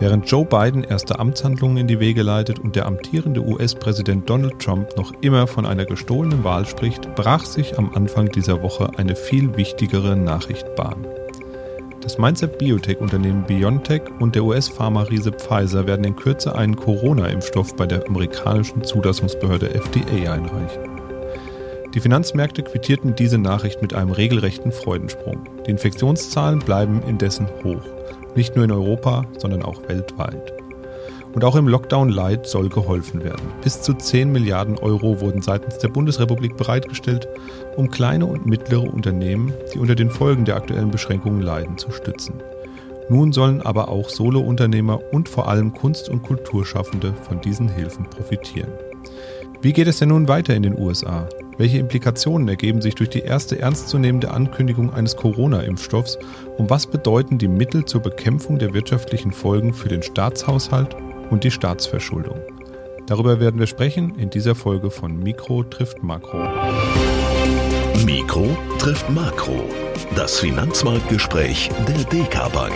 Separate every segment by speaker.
Speaker 1: Während Joe Biden erste Amtshandlungen in die Wege leitet und der amtierende US-Präsident Donald Trump noch immer von einer gestohlenen Wahl spricht, brach sich am Anfang dieser Woche eine viel wichtigere Nachricht Bahn. Das Mainzer Biotech-Unternehmen BioNTech und der US-Pharma-Riese Pfizer werden in Kürze einen Corona-Impfstoff bei der amerikanischen Zulassungsbehörde FDA einreichen. Die Finanzmärkte quittierten diese Nachricht mit einem regelrechten Freudensprung. Die Infektionszahlen bleiben indessen hoch. Nicht nur in Europa, sondern auch weltweit. Und auch im Lockdown Light soll geholfen werden. Bis zu 10 Milliarden Euro wurden seitens der Bundesrepublik bereitgestellt, um kleine und mittlere Unternehmen, die unter den Folgen der aktuellen Beschränkungen leiden, zu stützen. Nun sollen aber auch Solounternehmer und vor allem Kunst- und Kulturschaffende von diesen Hilfen profitieren. Wie geht es denn nun weiter in den USA? Welche Implikationen ergeben sich durch die erste ernstzunehmende Ankündigung eines Corona-Impfstoffs und was bedeuten die Mittel zur Bekämpfung der wirtschaftlichen Folgen für den Staatshaushalt und die Staatsverschuldung? Darüber werden wir sprechen in dieser Folge von Mikro trifft Makro.
Speaker 2: Mikro trifft Makro. Das Finanzmarktgespräch der DK Bank.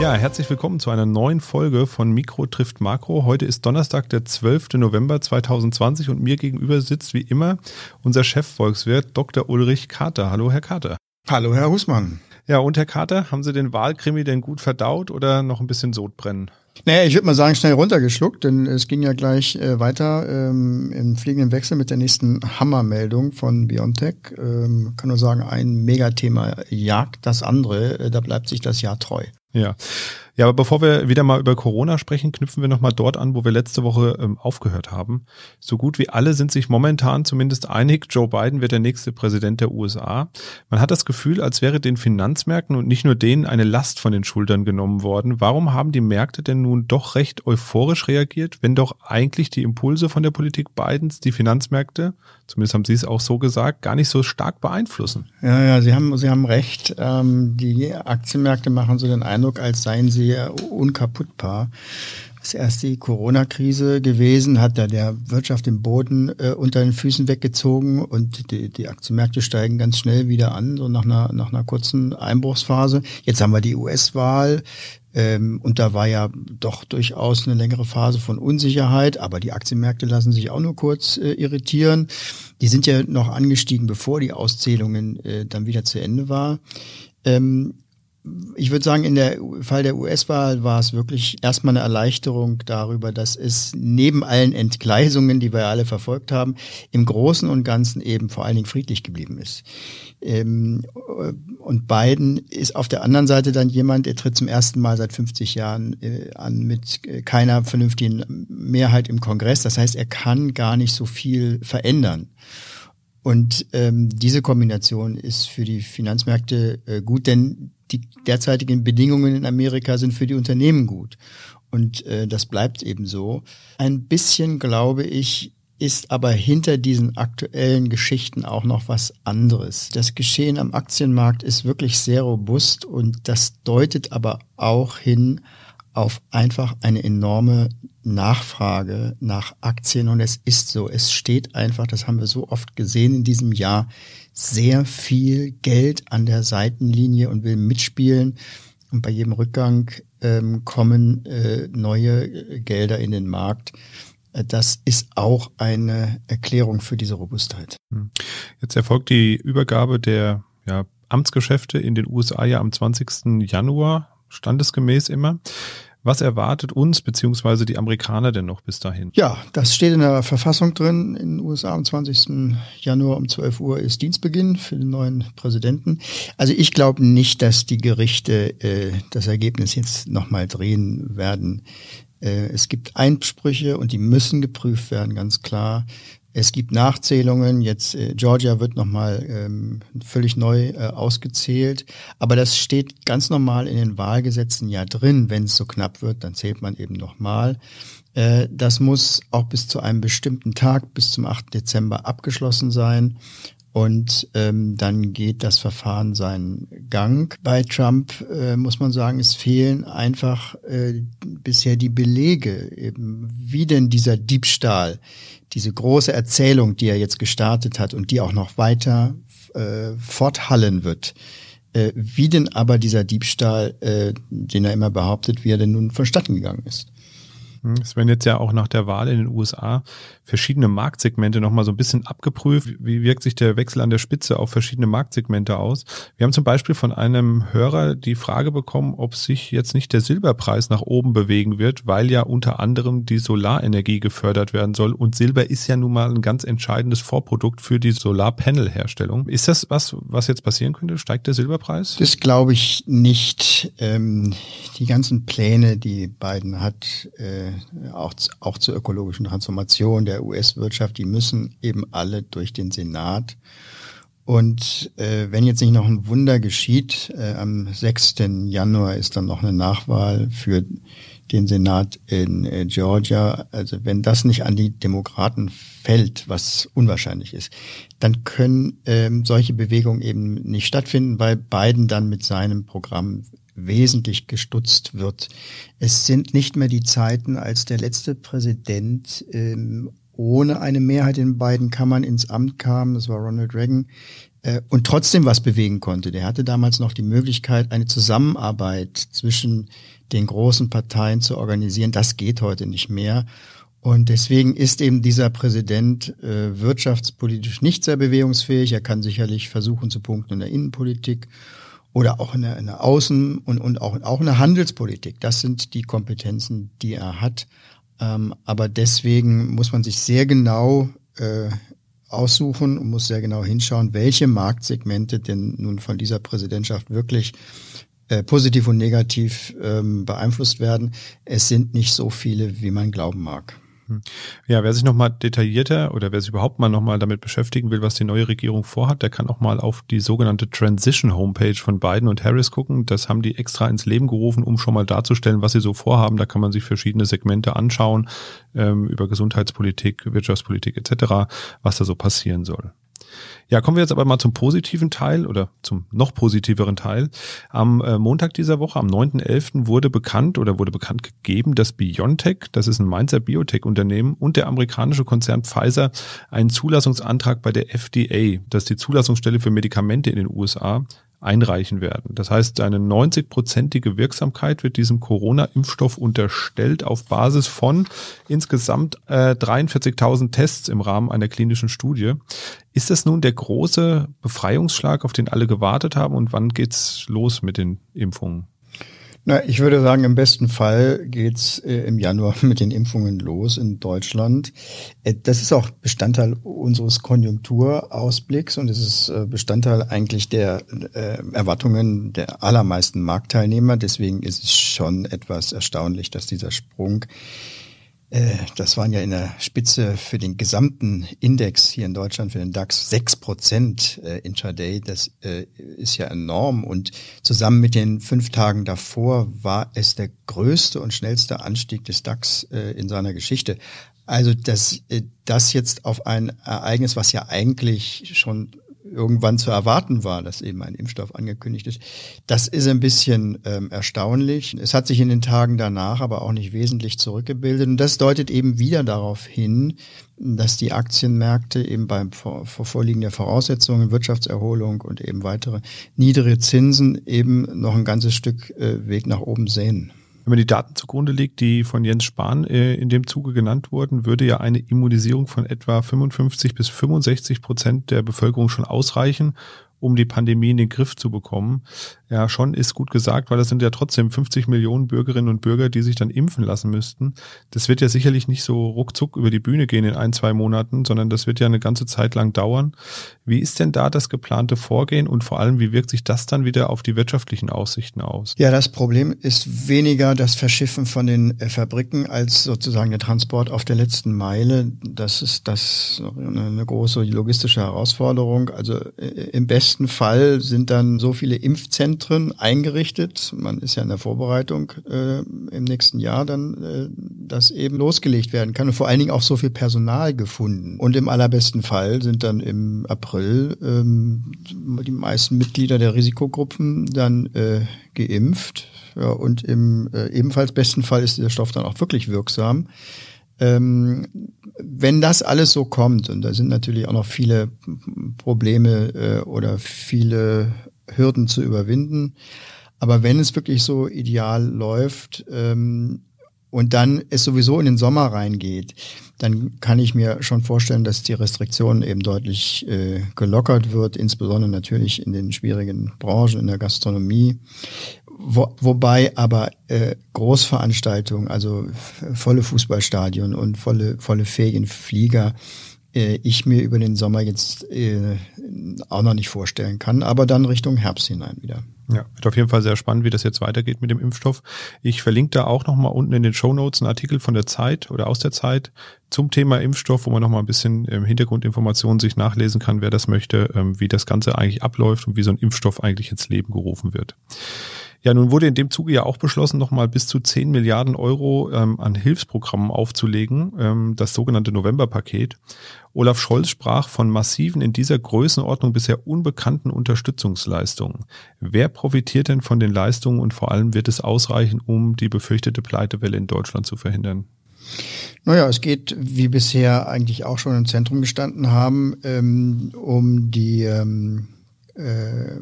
Speaker 1: Ja, herzlich willkommen zu einer neuen Folge von Mikro trifft Makro. Heute ist Donnerstag, der 12. November 2020 und mir gegenüber sitzt wie immer unser Chefvolkswirt Dr. Ulrich Kater. Hallo, Herr Kater.
Speaker 3: Hallo, Herr Husmann.
Speaker 1: Ja, und Herr Kater, haben Sie den Wahlkrimi denn gut verdaut oder noch ein bisschen Sodbrennen?
Speaker 3: Naja, ich würde mal sagen, schnell runtergeschluckt, denn es ging ja gleich äh, weiter ähm, im fliegenden Wechsel mit der nächsten Hammermeldung von Biontech. Ähm, kann nur sagen, ein Megathema jagt das andere, äh, da bleibt sich das Jahr treu.
Speaker 1: Ja. Ja, aber bevor wir wieder mal über Corona sprechen, knüpfen wir nochmal dort an, wo wir letzte Woche ähm, aufgehört haben. So gut wie alle sind sich momentan zumindest einig, Joe Biden wird der nächste Präsident der USA. Man hat das Gefühl, als wäre den Finanzmärkten und nicht nur denen eine Last von den Schultern genommen worden. Warum haben die Märkte denn nun doch recht euphorisch reagiert, wenn doch eigentlich die Impulse von der Politik Bidens die Finanzmärkte, zumindest haben Sie es auch so gesagt, gar nicht so stark beeinflussen?
Speaker 3: Ja, ja, Sie haben, Sie haben recht. Ähm, die Aktienmärkte machen so den Eindruck, als seien sie unkaputtbar. Das ist erst die Corona-Krise gewesen, hat da der Wirtschaft den Boden äh, unter den Füßen weggezogen und die, die Aktienmärkte steigen ganz schnell wieder an, so nach einer, nach einer kurzen Einbruchsphase. Jetzt haben wir die US-Wahl, ähm, und da war ja doch durchaus eine längere Phase von Unsicherheit, aber die Aktienmärkte lassen sich auch nur kurz äh, irritieren. Die sind ja noch angestiegen, bevor die Auszählungen äh, dann wieder zu Ende war. Ähm, ich würde sagen, in der Fall der US-Wahl war es wirklich erstmal eine Erleichterung darüber, dass es neben allen Entgleisungen, die wir alle verfolgt haben, im Großen und Ganzen eben vor allen Dingen friedlich geblieben ist. Ähm, und Biden ist auf der anderen Seite dann jemand, der tritt zum ersten Mal seit 50 Jahren äh, an mit keiner vernünftigen Mehrheit im Kongress. Das heißt, er kann gar nicht so viel verändern. Und ähm, diese Kombination ist für die Finanzmärkte äh, gut, denn die derzeitigen Bedingungen in Amerika sind für die Unternehmen gut. Und äh, das bleibt eben so. Ein bisschen, glaube ich, ist aber hinter diesen aktuellen Geschichten auch noch was anderes. Das Geschehen am Aktienmarkt ist wirklich sehr robust und das deutet aber auch hin auf einfach eine enorme Nachfrage nach Aktien und es ist so, es steht einfach, das haben wir so oft gesehen in diesem Jahr, sehr viel Geld an der Seitenlinie und will mitspielen. Und bei jedem Rückgang ähm, kommen äh, neue Gelder in den Markt. Das ist auch eine Erklärung für diese Robustheit. Hm.
Speaker 1: Jetzt erfolgt die Übergabe der ja, Amtsgeschäfte in den USA ja am 20. Januar, standesgemäß immer. Was erwartet uns beziehungsweise die Amerikaner denn noch bis dahin?
Speaker 3: Ja, das steht in der Verfassung drin. In den USA am 20. Januar um 12 Uhr ist Dienstbeginn für den neuen Präsidenten. Also ich glaube nicht, dass die Gerichte äh, das Ergebnis jetzt nochmal drehen werden. Äh, es gibt Einsprüche und die müssen geprüft werden, ganz klar. Es gibt Nachzählungen. Jetzt äh, Georgia wird nochmal ähm, völlig neu äh, ausgezählt. Aber das steht ganz normal in den Wahlgesetzen ja drin. Wenn es so knapp wird, dann zählt man eben nochmal. Das muss auch bis zu einem bestimmten Tag, bis zum 8. Dezember abgeschlossen sein. Und ähm, dann geht das Verfahren seinen Gang. Bei Trump äh, muss man sagen, es fehlen einfach äh, bisher die Belege, eben wie denn dieser Diebstahl diese große Erzählung, die er jetzt gestartet hat und die auch noch weiter äh, forthallen wird, äh, wie denn aber dieser Diebstahl, äh, den er immer behauptet, wie er denn nun vonstatten gegangen ist.
Speaker 1: Hm, es werden jetzt ja auch nach der Wahl in den USA verschiedene Marktsegmente nochmal so ein bisschen abgeprüft. Wie wirkt sich der Wechsel an der Spitze auf verschiedene Marktsegmente aus? Wir haben zum Beispiel von einem Hörer die Frage bekommen, ob sich jetzt nicht der Silberpreis nach oben bewegen wird, weil ja unter anderem die Solarenergie gefördert werden soll. Und Silber ist ja nun mal ein ganz entscheidendes Vorprodukt für die Solarpanel-Herstellung. Ist das was, was jetzt passieren könnte? Steigt der Silberpreis?
Speaker 3: Das glaube ich nicht. Ähm, die ganzen Pläne, die Biden hat, äh, auch, auch zur ökologischen Transformation der US-Wirtschaft, die müssen eben alle durch den Senat. Und äh, wenn jetzt nicht noch ein Wunder geschieht, äh, am 6. Januar ist dann noch eine Nachwahl für den Senat in äh, Georgia. Also wenn das nicht an die Demokraten fällt, was unwahrscheinlich ist, dann können ähm, solche Bewegungen eben nicht stattfinden, weil Biden dann mit seinem Programm wesentlich gestutzt wird. Es sind nicht mehr die Zeiten, als der letzte Präsident ähm, ohne eine Mehrheit in beiden Kammern ins Amt kam, das war Ronald Reagan, äh, und trotzdem was bewegen konnte. Der hatte damals noch die Möglichkeit, eine Zusammenarbeit zwischen den großen Parteien zu organisieren. Das geht heute nicht mehr. Und deswegen ist eben dieser Präsident äh, wirtschaftspolitisch nicht sehr bewegungsfähig. Er kann sicherlich versuchen zu punkten in der Innenpolitik oder auch in der, in der Außen- und, und auch, auch in der Handelspolitik. Das sind die Kompetenzen, die er hat. Ähm, aber deswegen muss man sich sehr genau äh, aussuchen und muss sehr genau hinschauen, welche Marktsegmente denn nun von dieser Präsidentschaft wirklich äh, positiv und negativ ähm, beeinflusst werden. Es sind nicht so viele, wie man glauben mag.
Speaker 1: Ja, wer sich nochmal detaillierter oder wer sich überhaupt mal nochmal damit beschäftigen will, was die neue Regierung vorhat, der kann auch mal auf die sogenannte Transition Homepage von Biden und Harris gucken. Das haben die extra ins Leben gerufen, um schon mal darzustellen, was sie so vorhaben. Da kann man sich verschiedene Segmente anschauen ähm, über Gesundheitspolitik, Wirtschaftspolitik etc., was da so passieren soll. Ja, kommen wir jetzt aber mal zum positiven Teil oder zum noch positiveren Teil. Am äh, Montag dieser Woche, am 9.11., wurde bekannt oder wurde bekannt gegeben, dass BioNTech, das ist ein Mainzer Biotech-Unternehmen, und der amerikanische Konzern Pfizer einen Zulassungsantrag bei der FDA, das ist die Zulassungsstelle für Medikamente in den USA, einreichen werden. Das heißt, eine 90-prozentige Wirksamkeit wird diesem Corona-Impfstoff unterstellt auf Basis von insgesamt äh, 43.000 Tests im Rahmen einer klinischen Studie. Ist das nun der große Befreiungsschlag, auf den alle gewartet haben und wann geht's los mit den Impfungen?
Speaker 3: Na, ich würde sagen, im besten Fall geht's äh, im Januar mit den Impfungen los in Deutschland. Äh, das ist auch Bestandteil unseres Konjunkturausblicks und es ist äh, Bestandteil eigentlich der äh, Erwartungen der allermeisten Marktteilnehmer. Deswegen ist es schon etwas erstaunlich, dass dieser Sprung das waren ja in der Spitze für den gesamten Index hier in Deutschland, für den DAX, sechs Prozent äh, intraday. Das äh, ist ja enorm. Und zusammen mit den fünf Tagen davor war es der größte und schnellste Anstieg des DAX in seiner Geschichte. Also dass das jetzt auf ein Ereignis, was ja eigentlich schon irgendwann zu erwarten war, dass eben ein Impfstoff angekündigt ist. Das ist ein bisschen ähm, erstaunlich. Es hat sich in den Tagen danach aber auch nicht wesentlich zurückgebildet. Und das deutet eben wieder darauf hin, dass die Aktienmärkte eben beim vor, Vorliegen der Voraussetzungen, Wirtschaftserholung und eben weitere niedrige Zinsen eben noch ein ganzes Stück äh, Weg nach oben sehen.
Speaker 1: Wenn man die Daten zugrunde legt, die von Jens Spahn äh, in dem Zuge genannt wurden, würde ja eine Immunisierung von etwa 55 bis 65 Prozent der Bevölkerung schon ausreichen, um die Pandemie in den Griff zu bekommen. Ja, schon ist gut gesagt, weil das sind ja trotzdem 50 Millionen Bürgerinnen und Bürger, die sich dann impfen lassen müssten. Das wird ja sicherlich nicht so ruckzuck über die Bühne gehen in ein, zwei Monaten, sondern das wird ja eine ganze Zeit lang dauern. Wie ist denn da das geplante Vorgehen und vor allem, wie wirkt sich das dann wieder auf die wirtschaftlichen Aussichten aus?
Speaker 3: Ja, das Problem ist weniger das Verschiffen von den äh, Fabriken als sozusagen der Transport auf der letzten Meile. Das ist das eine große logistische Herausforderung. Also äh, im besten Fall sind dann so viele Impfzentren Zentren eingerichtet. Man ist ja in der Vorbereitung äh, im nächsten Jahr dann, äh, dass eben losgelegt werden kann und vor allen Dingen auch so viel Personal gefunden. Und im allerbesten Fall sind dann im April ähm, die meisten Mitglieder der Risikogruppen dann äh, geimpft. Ja, und im äh, ebenfalls besten Fall ist der Stoff dann auch wirklich wirksam. Ähm, wenn das alles so kommt, und da sind natürlich auch noch viele Probleme äh, oder viele Hürden zu überwinden. Aber wenn es wirklich so ideal läuft ähm, und dann es sowieso in den Sommer reingeht, dann kann ich mir schon vorstellen, dass die Restriktionen eben deutlich äh, gelockert wird, insbesondere natürlich in den schwierigen Branchen, in der Gastronomie. Wo, wobei aber äh, Großveranstaltungen, also volle Fußballstadion und volle, volle Ferienflieger, äh, ich mir über den Sommer jetzt äh, auch noch nicht vorstellen kann, aber dann Richtung Herbst hinein wieder.
Speaker 1: Ja, wird auf jeden Fall sehr spannend, wie das jetzt weitergeht mit dem Impfstoff. Ich verlinke da auch nochmal unten in den Show Notes einen Artikel von der Zeit oder aus der Zeit zum Thema Impfstoff, wo man nochmal ein bisschen ähm, Hintergrundinformationen sich nachlesen kann, wer das möchte, ähm, wie das Ganze eigentlich abläuft und wie so ein Impfstoff eigentlich ins Leben gerufen wird. Ja, nun wurde in dem Zuge ja auch beschlossen, nochmal bis zu 10 Milliarden Euro ähm, an Hilfsprogrammen aufzulegen, ähm, das sogenannte Novemberpaket. Olaf Scholz sprach von massiven, in dieser Größenordnung bisher unbekannten Unterstützungsleistungen. Wer profitiert denn von den Leistungen und vor allem wird es ausreichen, um die befürchtete Pleitewelle in Deutschland zu verhindern?
Speaker 3: Naja, es geht, wie bisher eigentlich auch schon im Zentrum gestanden haben, ähm, um die ähm, äh,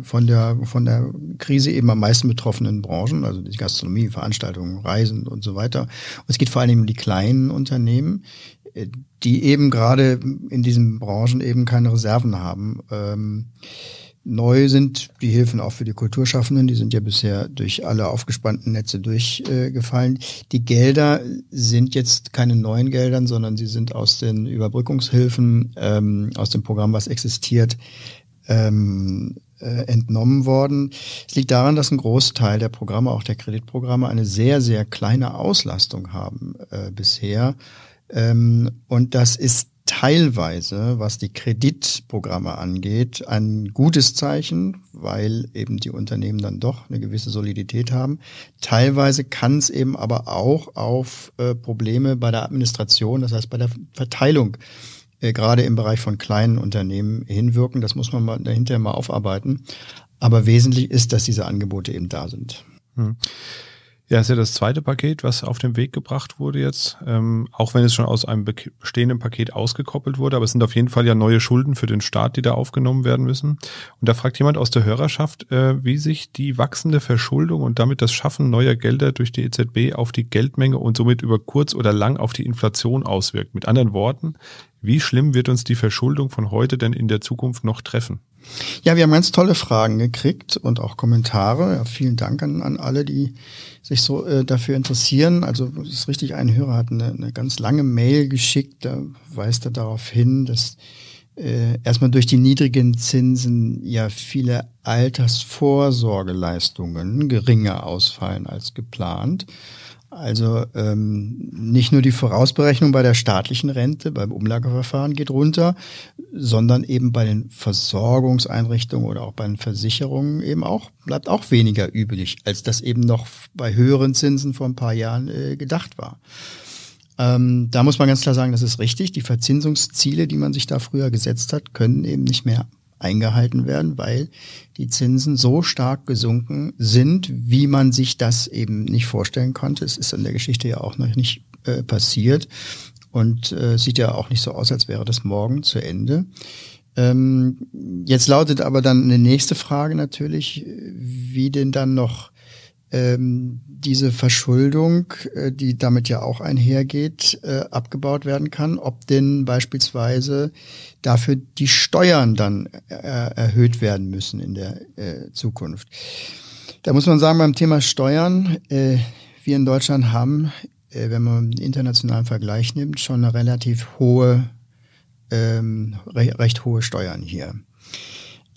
Speaker 3: von der, von der Krise eben am meisten betroffenen Branchen, also die Gastronomie, Veranstaltungen, Reisen und so weiter. Und es geht vor allem um die kleinen Unternehmen, äh, die eben gerade in diesen Branchen eben keine Reserven haben. Ähm, Neu sind die Hilfen auch für die Kulturschaffenden, die sind ja bisher durch alle aufgespannten Netze durchgefallen. Äh, die Gelder sind jetzt keine neuen Geldern, sondern sie sind aus den Überbrückungshilfen, ähm, aus dem Programm, was existiert, ähm, äh, entnommen worden. Es liegt daran, dass ein Großteil der Programme, auch der Kreditprogramme, eine sehr, sehr kleine Auslastung haben äh, bisher. Ähm, und das ist teilweise, was die Kreditprogramme angeht, ein gutes Zeichen, weil eben die Unternehmen dann doch eine gewisse Solidität haben. Teilweise kann es eben aber auch auf äh, Probleme bei der Administration, das heißt bei der Verteilung äh, gerade im Bereich von kleinen Unternehmen hinwirken. Das muss man mal dahinter mal aufarbeiten. Aber wesentlich ist, dass diese Angebote eben da sind. Hm.
Speaker 1: Ja, ist ja das zweite Paket, was auf den Weg gebracht wurde jetzt, ähm, auch wenn es schon aus einem bestehenden Paket ausgekoppelt wurde, aber es sind auf jeden Fall ja neue Schulden für den Staat, die da aufgenommen werden müssen. Und da fragt jemand aus der Hörerschaft, äh, wie sich die wachsende Verschuldung und damit das Schaffen neuer Gelder durch die EZB auf die Geldmenge und somit über kurz oder lang auf die Inflation auswirkt. Mit anderen Worten, wie schlimm wird uns die Verschuldung von heute denn in der Zukunft noch treffen?
Speaker 3: Ja, wir haben ganz tolle Fragen gekriegt und auch Kommentare. Ja, vielen Dank an, an alle, die sich so äh, dafür interessieren. Also es ist richtig, ein Hörer hat eine, eine ganz lange Mail geschickt, da weist er darauf hin, dass äh, erstmal durch die niedrigen Zinsen ja viele Altersvorsorgeleistungen geringer ausfallen als geplant. Also ähm, nicht nur die Vorausberechnung bei der staatlichen Rente, beim Umlageverfahren geht runter, sondern eben bei den Versorgungseinrichtungen oder auch bei den Versicherungen eben auch, bleibt auch weniger üblich, als das eben noch bei höheren Zinsen vor ein paar Jahren äh, gedacht war. Ähm, da muss man ganz klar sagen, das ist richtig. Die Verzinsungsziele, die man sich da früher gesetzt hat, können eben nicht mehr eingehalten werden, weil die Zinsen so stark gesunken sind, wie man sich das eben nicht vorstellen konnte. Es ist in der Geschichte ja auch noch nicht äh, passiert und äh, sieht ja auch nicht so aus, als wäre das morgen zu Ende. Ähm, jetzt lautet aber dann eine nächste Frage natürlich, wie denn dann noch ähm, diese Verschuldung, äh, die damit ja auch einhergeht, äh, abgebaut werden kann, ob denn beispielsweise dafür die Steuern dann äh, erhöht werden müssen in der äh, Zukunft. Da muss man sagen, beim Thema Steuern, äh, wir in Deutschland haben, äh, wenn man den internationalen Vergleich nimmt, schon eine relativ hohe, ähm, recht, recht hohe Steuern hier.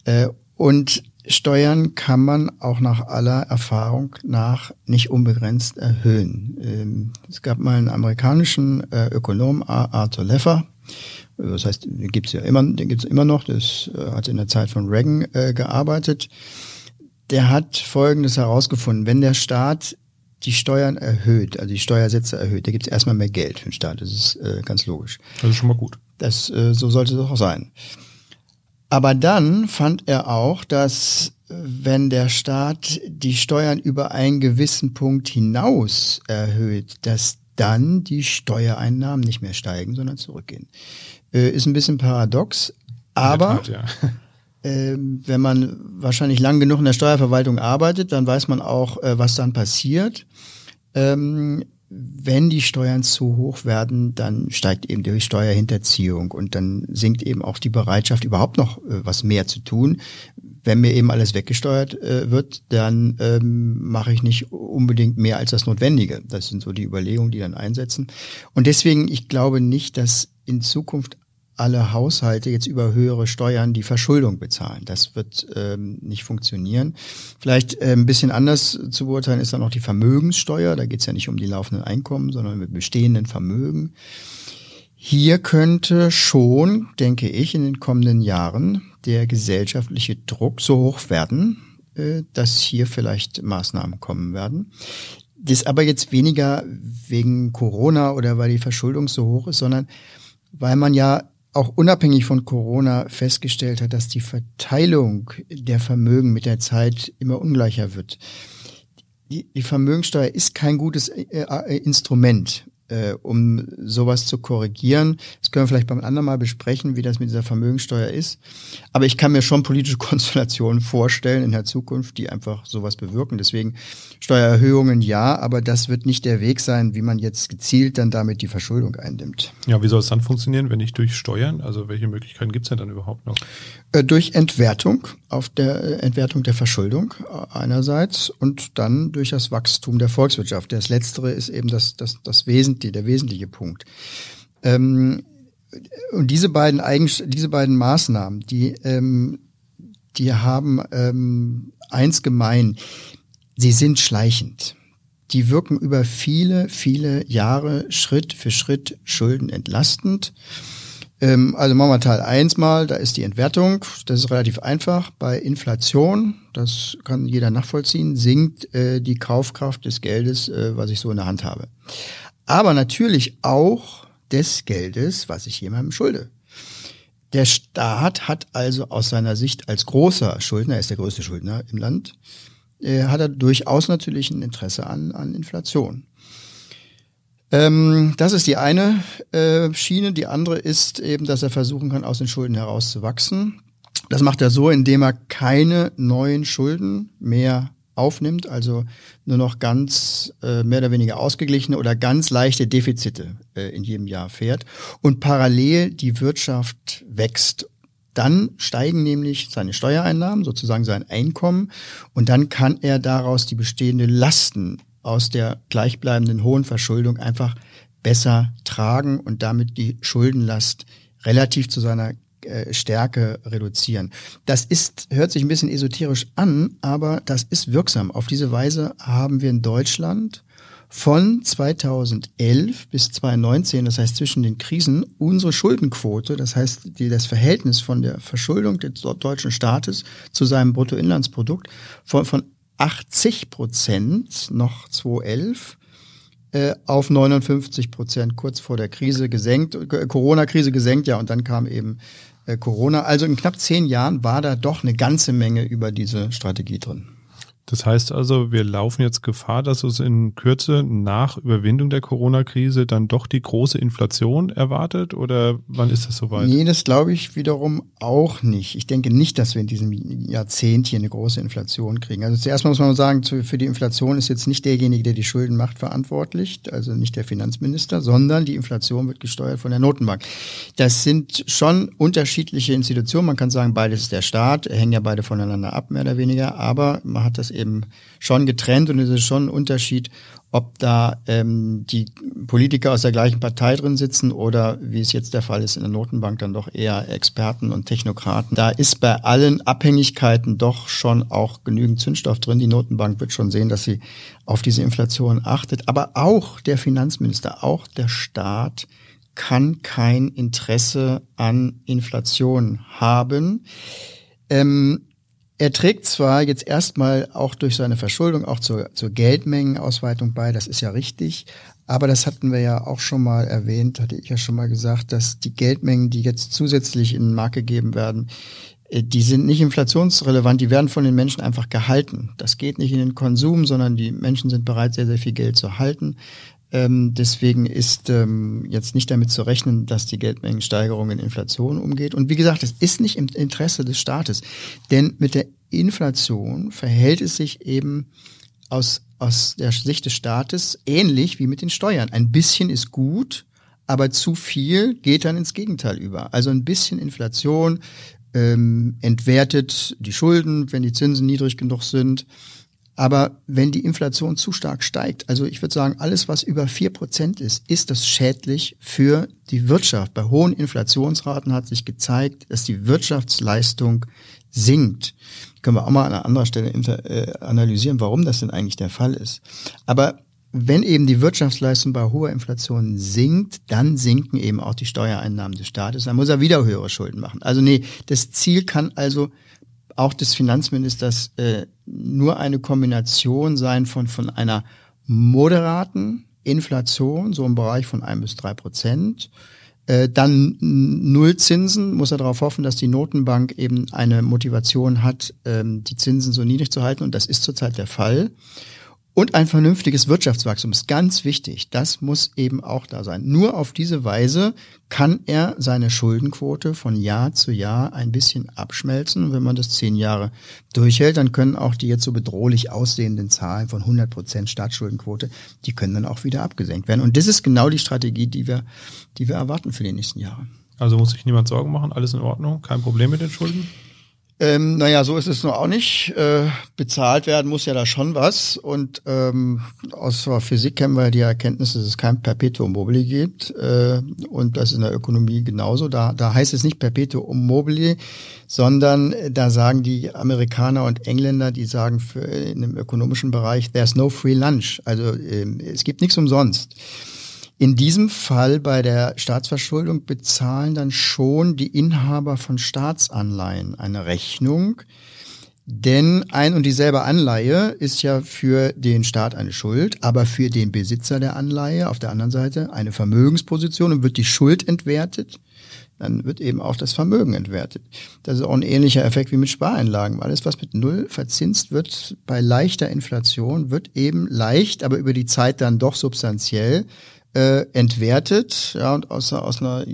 Speaker 3: Äh, und Steuern kann man auch nach aller Erfahrung nach nicht unbegrenzt erhöhen. Ähm, es gab mal einen amerikanischen äh, Ökonom, Arthur Leffer, das heißt, gibt's ja immer, den gibt's immer noch, das äh, hat in der Zeit von Reagan äh, gearbeitet. Der hat Folgendes herausgefunden, wenn der Staat die Steuern erhöht, also die Steuersätze erhöht, da gibt's erstmal mehr Geld für den Staat, das ist äh, ganz logisch.
Speaker 1: Das ist schon mal gut.
Speaker 3: Das, äh, so sollte es auch sein. Aber dann fand er auch, dass äh, wenn der Staat die Steuern über einen gewissen Punkt hinaus erhöht, dass dann die Steuereinnahmen nicht mehr steigen, sondern zurückgehen. Äh, ist ein bisschen paradox, aber, Tat, ja. ähm, wenn man wahrscheinlich lang genug in der Steuerverwaltung arbeitet, dann weiß man auch, äh, was dann passiert. Ähm, wenn die Steuern zu hoch werden, dann steigt eben die Steuerhinterziehung und dann sinkt eben auch die Bereitschaft, überhaupt noch äh, was mehr zu tun. Wenn mir eben alles weggesteuert äh, wird, dann ähm, mache ich nicht unbedingt mehr als das Notwendige. Das sind so die Überlegungen, die dann einsetzen. Und deswegen, ich glaube nicht, dass in Zukunft alle Haushalte jetzt über höhere Steuern die Verschuldung bezahlen. Das wird ähm, nicht funktionieren. Vielleicht äh, ein bisschen anders zu beurteilen ist dann auch die Vermögenssteuer. Da geht es ja nicht um die laufenden Einkommen, sondern mit bestehenden Vermögen. Hier könnte schon, denke ich, in den kommenden Jahren der gesellschaftliche Druck so hoch werden, äh, dass hier vielleicht Maßnahmen kommen werden. Das aber jetzt weniger wegen Corona oder weil die Verschuldung so hoch ist, sondern weil man ja auch unabhängig von Corona festgestellt hat, dass die Verteilung der Vermögen mit der Zeit immer ungleicher wird. Die, Vermögensteuer ist kein gutes äh, äh, Instrument, äh, um sowas zu korrigieren. Das können wir vielleicht beim anderen Mal besprechen, wie das mit dieser Vermögensteuer ist. Aber ich kann mir schon politische Konstellationen vorstellen in der Zukunft, die einfach sowas bewirken. Deswegen Steuererhöhungen ja, aber das wird nicht der Weg sein, wie man jetzt gezielt dann damit die Verschuldung eindämmt.
Speaker 1: Ja, wie soll es dann funktionieren, wenn nicht durch Steuern? Also welche Möglichkeiten gibt es denn dann überhaupt noch?
Speaker 3: Äh, durch Entwertung, auf der äh, Entwertung der Verschuldung äh, einerseits und dann durch das Wachstum der Volkswirtschaft. Das Letztere ist eben das, das, das Wesentliche, der wesentliche Punkt. Ähm, und diese beiden Eigens diese beiden Maßnahmen, die, ähm, die haben ähm, eins gemein sie sind schleichend. Die wirken über viele, viele Jahre Schritt für Schritt schuldenentlastend. Ähm, also machen wir Teil 1 mal, da ist die Entwertung, das ist relativ einfach. Bei Inflation, das kann jeder nachvollziehen, sinkt äh, die Kaufkraft des Geldes, äh, was ich so in der Hand habe. Aber natürlich auch des Geldes, was ich jemandem schulde. Der Staat hat also aus seiner Sicht als großer Schuldner, er ist der größte Schuldner im Land, äh, hat er durchaus natürlich ein Interesse an, an Inflation. Ähm, das ist die eine äh, Schiene. Die andere ist eben, dass er versuchen kann, aus den Schulden herauszuwachsen. Das macht er so, indem er keine neuen Schulden mehr aufnimmt, also nur noch ganz äh, mehr oder weniger ausgeglichene oder ganz leichte Defizite äh, in jedem Jahr fährt und parallel die Wirtschaft wächst. Dann steigen nämlich seine Steuereinnahmen, sozusagen sein Einkommen, und dann kann er daraus die bestehenden Lasten aus der gleichbleibenden hohen Verschuldung einfach besser tragen und damit die Schuldenlast relativ zu seiner äh, Stärke reduzieren. Das ist, hört sich ein bisschen esoterisch an, aber das ist wirksam. Auf diese Weise haben wir in Deutschland von 2011 bis 2019, das heißt zwischen den Krisen, unsere Schuldenquote, das heißt die, das Verhältnis von der Verschuldung des deutschen Staates zu seinem Bruttoinlandsprodukt von, von 80 Prozent noch 2011 äh, auf 59 Prozent kurz vor der Krise gesenkt, äh, Corona-Krise gesenkt, ja, und dann kam eben Corona. Also in knapp zehn Jahren war da doch eine ganze Menge über diese Strategie drin.
Speaker 1: Das heißt also, wir laufen jetzt Gefahr, dass uns in Kürze nach Überwindung der Corona-Krise dann doch die große Inflation erwartet oder wann ist das soweit?
Speaker 3: Nee, das glaube ich wiederum auch nicht. Ich denke nicht, dass wir in diesem Jahrzehnt hier eine große Inflation kriegen. Also zuerst muss man sagen, für die Inflation ist jetzt nicht derjenige, der die Schulden macht, verantwortlich, also nicht der Finanzminister, sondern die Inflation wird gesteuert von der Notenbank. Das sind schon unterschiedliche Institutionen. Man kann sagen, beides ist der Staat, hängen ja beide voneinander ab, mehr oder weniger, aber man hat das eben schon getrennt und es ist schon ein Unterschied, ob da ähm, die Politiker aus der gleichen Partei drin sitzen oder wie es jetzt der Fall ist in der Notenbank dann doch eher Experten und Technokraten. Da ist bei allen Abhängigkeiten doch schon auch genügend Zündstoff drin. Die Notenbank wird schon sehen, dass sie auf diese Inflation achtet. Aber auch der Finanzminister, auch der Staat kann kein Interesse an Inflation haben. Ähm, er trägt zwar jetzt erstmal auch durch seine Verschuldung auch zur, zur Geldmengenausweitung bei, das ist ja richtig, aber das hatten wir ja auch schon mal erwähnt, hatte ich ja schon mal gesagt, dass die Geldmengen, die jetzt zusätzlich in den Markt gegeben werden, äh, die sind nicht inflationsrelevant, die werden von den Menschen einfach gehalten. Das geht nicht in den Konsum, sondern die Menschen sind bereit, sehr, sehr viel Geld zu halten. Ähm, deswegen ist ähm, jetzt nicht damit zu rechnen, dass die Geldmengensteigerung in Inflation umgeht. Und wie gesagt, es ist nicht im Interesse des Staates. Denn mit der Inflation verhält es sich eben aus, aus der Sicht des Staates ähnlich wie mit den Steuern. Ein bisschen ist gut, aber zu viel geht dann ins Gegenteil über. Also ein bisschen Inflation ähm, entwertet die Schulden, wenn die Zinsen niedrig genug sind. Aber wenn die Inflation zu stark steigt, also ich würde sagen, alles, was über vier Prozent ist, ist das schädlich für die Wirtschaft. Bei hohen Inflationsraten hat sich gezeigt, dass die Wirtschaftsleistung sinkt. Können wir auch mal an einer anderen Stelle äh, analysieren, warum das denn eigentlich der Fall ist. Aber wenn eben die Wirtschaftsleistung bei hoher Inflation sinkt, dann sinken eben auch die Steuereinnahmen des Staates. Dann muss er wieder höhere Schulden machen. Also nee, das Ziel kann also auch des Finanzministers äh, nur eine Kombination sein von, von einer moderaten Inflation, so im Bereich von ein bis drei Prozent, äh, dann Nullzinsen, muss er darauf hoffen, dass die Notenbank eben eine Motivation hat, ähm, die Zinsen so niedrig zu halten. Und das ist zurzeit der Fall. Und ein vernünftiges Wirtschaftswachstum ist ganz wichtig. Das muss eben auch da sein. Nur auf diese Weise kann er seine Schuldenquote von Jahr zu Jahr ein bisschen abschmelzen. Und wenn man das zehn Jahre durchhält, dann können auch die jetzt so bedrohlich aussehenden Zahlen von 100 Prozent Staatsschuldenquote, die können dann auch wieder abgesenkt werden. Und das ist genau die Strategie, die wir, die wir erwarten für die nächsten Jahre.
Speaker 1: Also muss sich niemand Sorgen machen, alles in Ordnung, kein Problem mit den Schulden?
Speaker 3: Ähm, naja, so ist es nur auch nicht. Äh, bezahlt werden muss ja da schon was. Und ähm, aus der Physik kennen wir die Erkenntnis, dass es kein Perpetuum mobile gibt. Äh, und das ist in der Ökonomie genauso. Da, da heißt es nicht Perpetuum mobile, sondern da sagen die Amerikaner und Engländer, die sagen für, in dem ökonomischen Bereich, there's no free lunch. Also äh, es gibt nichts umsonst. In diesem Fall bei der Staatsverschuldung bezahlen dann schon die Inhaber von Staatsanleihen eine Rechnung. Denn ein und dieselbe Anleihe ist ja für den Staat eine Schuld, aber für den Besitzer der Anleihe auf der anderen Seite eine Vermögensposition und wird die Schuld entwertet, dann wird eben auch das Vermögen entwertet. Das ist auch ein ähnlicher Effekt wie mit Spareinlagen. Alles, was mit Null verzinst wird bei leichter Inflation, wird eben leicht, aber über die Zeit dann doch substanziell äh, entwertet. Ja, und aus, aus einer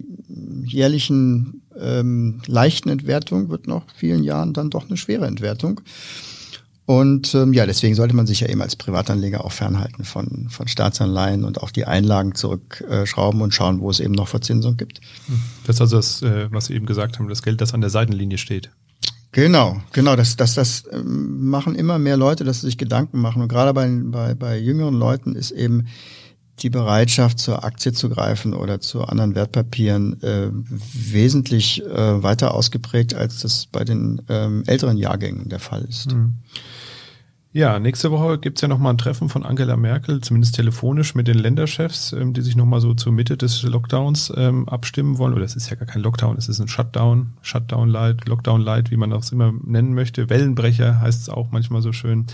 Speaker 3: jährlichen ähm, leichten Entwertung wird nach vielen Jahren dann doch eine schwere Entwertung. Und ähm, ja, deswegen sollte man sich ja eben als Privatanleger auch fernhalten von, von Staatsanleihen und auch die Einlagen zurückschrauben und schauen, wo es eben noch Verzinsung gibt.
Speaker 1: Das ist also das, äh, was Sie eben gesagt haben, das Geld, das an der Seitenlinie steht.
Speaker 3: Genau, genau. Das, das, das ähm, machen immer mehr Leute, dass sie sich Gedanken machen. Und gerade bei, bei, bei jüngeren Leuten ist eben die Bereitschaft, zur Aktie zu greifen oder zu anderen Wertpapieren äh, wesentlich äh, weiter ausgeprägt, als das bei den ähm, älteren Jahrgängen der Fall ist. Mhm.
Speaker 1: Ja, nächste Woche gibt's ja nochmal ein Treffen von Angela Merkel, zumindest telefonisch mit den Länderchefs, ähm, die sich nochmal so zur Mitte des Lockdowns ähm, abstimmen wollen. Oder es ist ja gar kein Lockdown, es ist ein Shutdown, Shutdown-Light, Lockdown-Light, wie man das immer nennen möchte. Wellenbrecher heißt es auch manchmal so schön.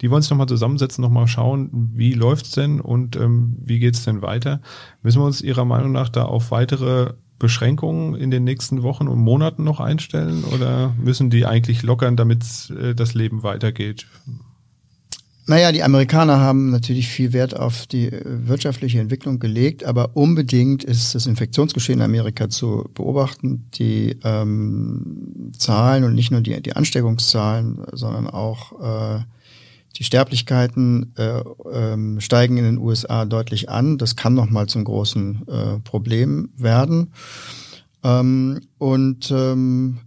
Speaker 1: Die wollen sich nochmal zusammensetzen, nochmal schauen, wie läuft's denn und ähm, wie geht's denn weiter. Müssen wir uns Ihrer Meinung nach da auf weitere Beschränkungen in den nächsten Wochen und Monaten noch einstellen oder müssen die eigentlich lockern, damit äh, das Leben weitergeht?
Speaker 3: Naja, die Amerikaner haben natürlich viel Wert auf die äh, wirtschaftliche Entwicklung gelegt, aber unbedingt ist das Infektionsgeschehen in Amerika zu beobachten. Die ähm, Zahlen und nicht nur die, die Ansteckungszahlen, sondern auch äh, die Sterblichkeiten äh, äh, steigen in den USA deutlich an. Das kann nochmal zum großen äh, Problem werden. Ähm, und ähm,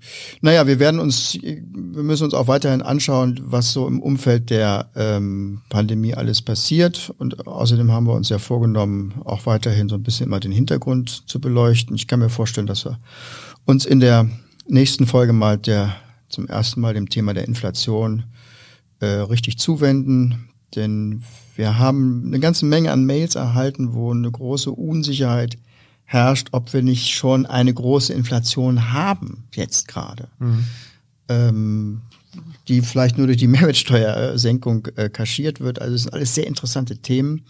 Speaker 3: naja, wir werden uns, wir müssen uns auch weiterhin anschauen, was so im Umfeld der ähm, Pandemie alles passiert. Und außerdem haben wir uns ja vorgenommen, auch weiterhin so ein bisschen mal den Hintergrund zu beleuchten. Ich kann mir vorstellen, dass wir uns in der nächsten Folge mal der zum ersten Mal dem Thema der Inflation äh, richtig zuwenden. Denn wir haben eine ganze Menge an Mails erhalten, wo eine große Unsicherheit herrscht, ob wir nicht schon eine große Inflation haben, jetzt gerade. Mhm. Ähm, die vielleicht nur durch die Mehrwertsteuersenkung äh, kaschiert wird. Also es sind alles sehr interessante Themen.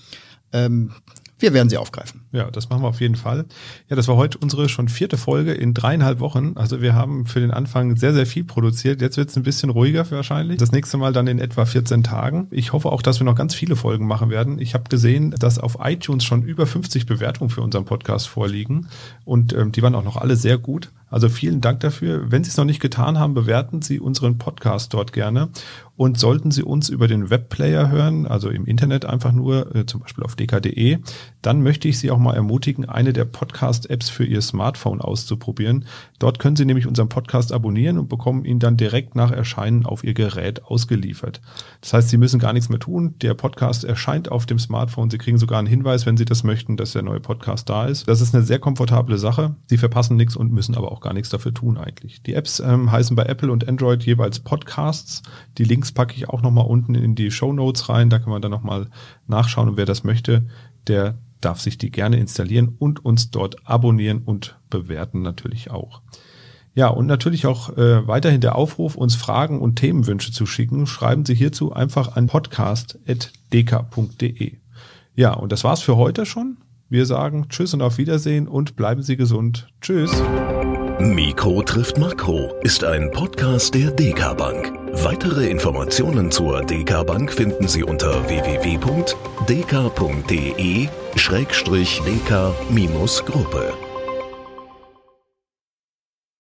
Speaker 3: Ähm, wir werden sie aufgreifen.
Speaker 1: Ja, das machen wir auf jeden Fall. Ja, das war heute unsere schon vierte Folge in dreieinhalb Wochen. Also wir haben für den Anfang sehr, sehr viel produziert. Jetzt wird es ein bisschen ruhiger wahrscheinlich. Das nächste Mal dann in etwa 14 Tagen. Ich hoffe auch, dass wir noch ganz viele Folgen machen werden. Ich habe gesehen, dass auf iTunes schon über 50 Bewertungen für unseren Podcast vorliegen. Und ähm, die waren auch noch alle sehr gut. Also vielen Dank dafür. Wenn Sie es noch nicht getan haben, bewerten Sie unseren Podcast dort gerne. Und sollten Sie uns über den Webplayer hören, also im Internet einfach nur, äh, zum Beispiel auf dk.de, dann möchte ich Sie auch mal ermutigen, eine der Podcast-Apps für Ihr Smartphone auszuprobieren. Dort können Sie nämlich unseren Podcast abonnieren und bekommen ihn dann direkt nach Erscheinen auf Ihr Gerät ausgeliefert. Das heißt, Sie müssen gar nichts mehr tun. Der Podcast erscheint auf dem Smartphone. Sie kriegen sogar einen Hinweis, wenn Sie das möchten, dass der neue Podcast da ist. Das ist eine sehr komfortable Sache. Sie verpassen nichts und müssen aber auch gar nichts dafür tun eigentlich. Die Apps ähm, heißen bei Apple und Android jeweils Podcasts. Die Links packe ich auch nochmal unten in die Show Notes rein. Da kann man dann nochmal nachschauen. Und wer das möchte, der darf sich die gerne installieren und uns dort abonnieren und bewerten natürlich auch. Ja, und natürlich auch äh, weiterhin der Aufruf, uns Fragen und Themenwünsche zu schicken. Schreiben Sie hierzu einfach an podcast.dk.de. Ja, und das war's für heute schon. Wir sagen Tschüss und auf Wiedersehen und bleiben Sie gesund. Tschüss.
Speaker 2: Mikro trifft Makro ist ein Podcast der DK Bank. Weitere Informationen zur DK Bank finden Sie unter www.dk.de-dk-gruppe.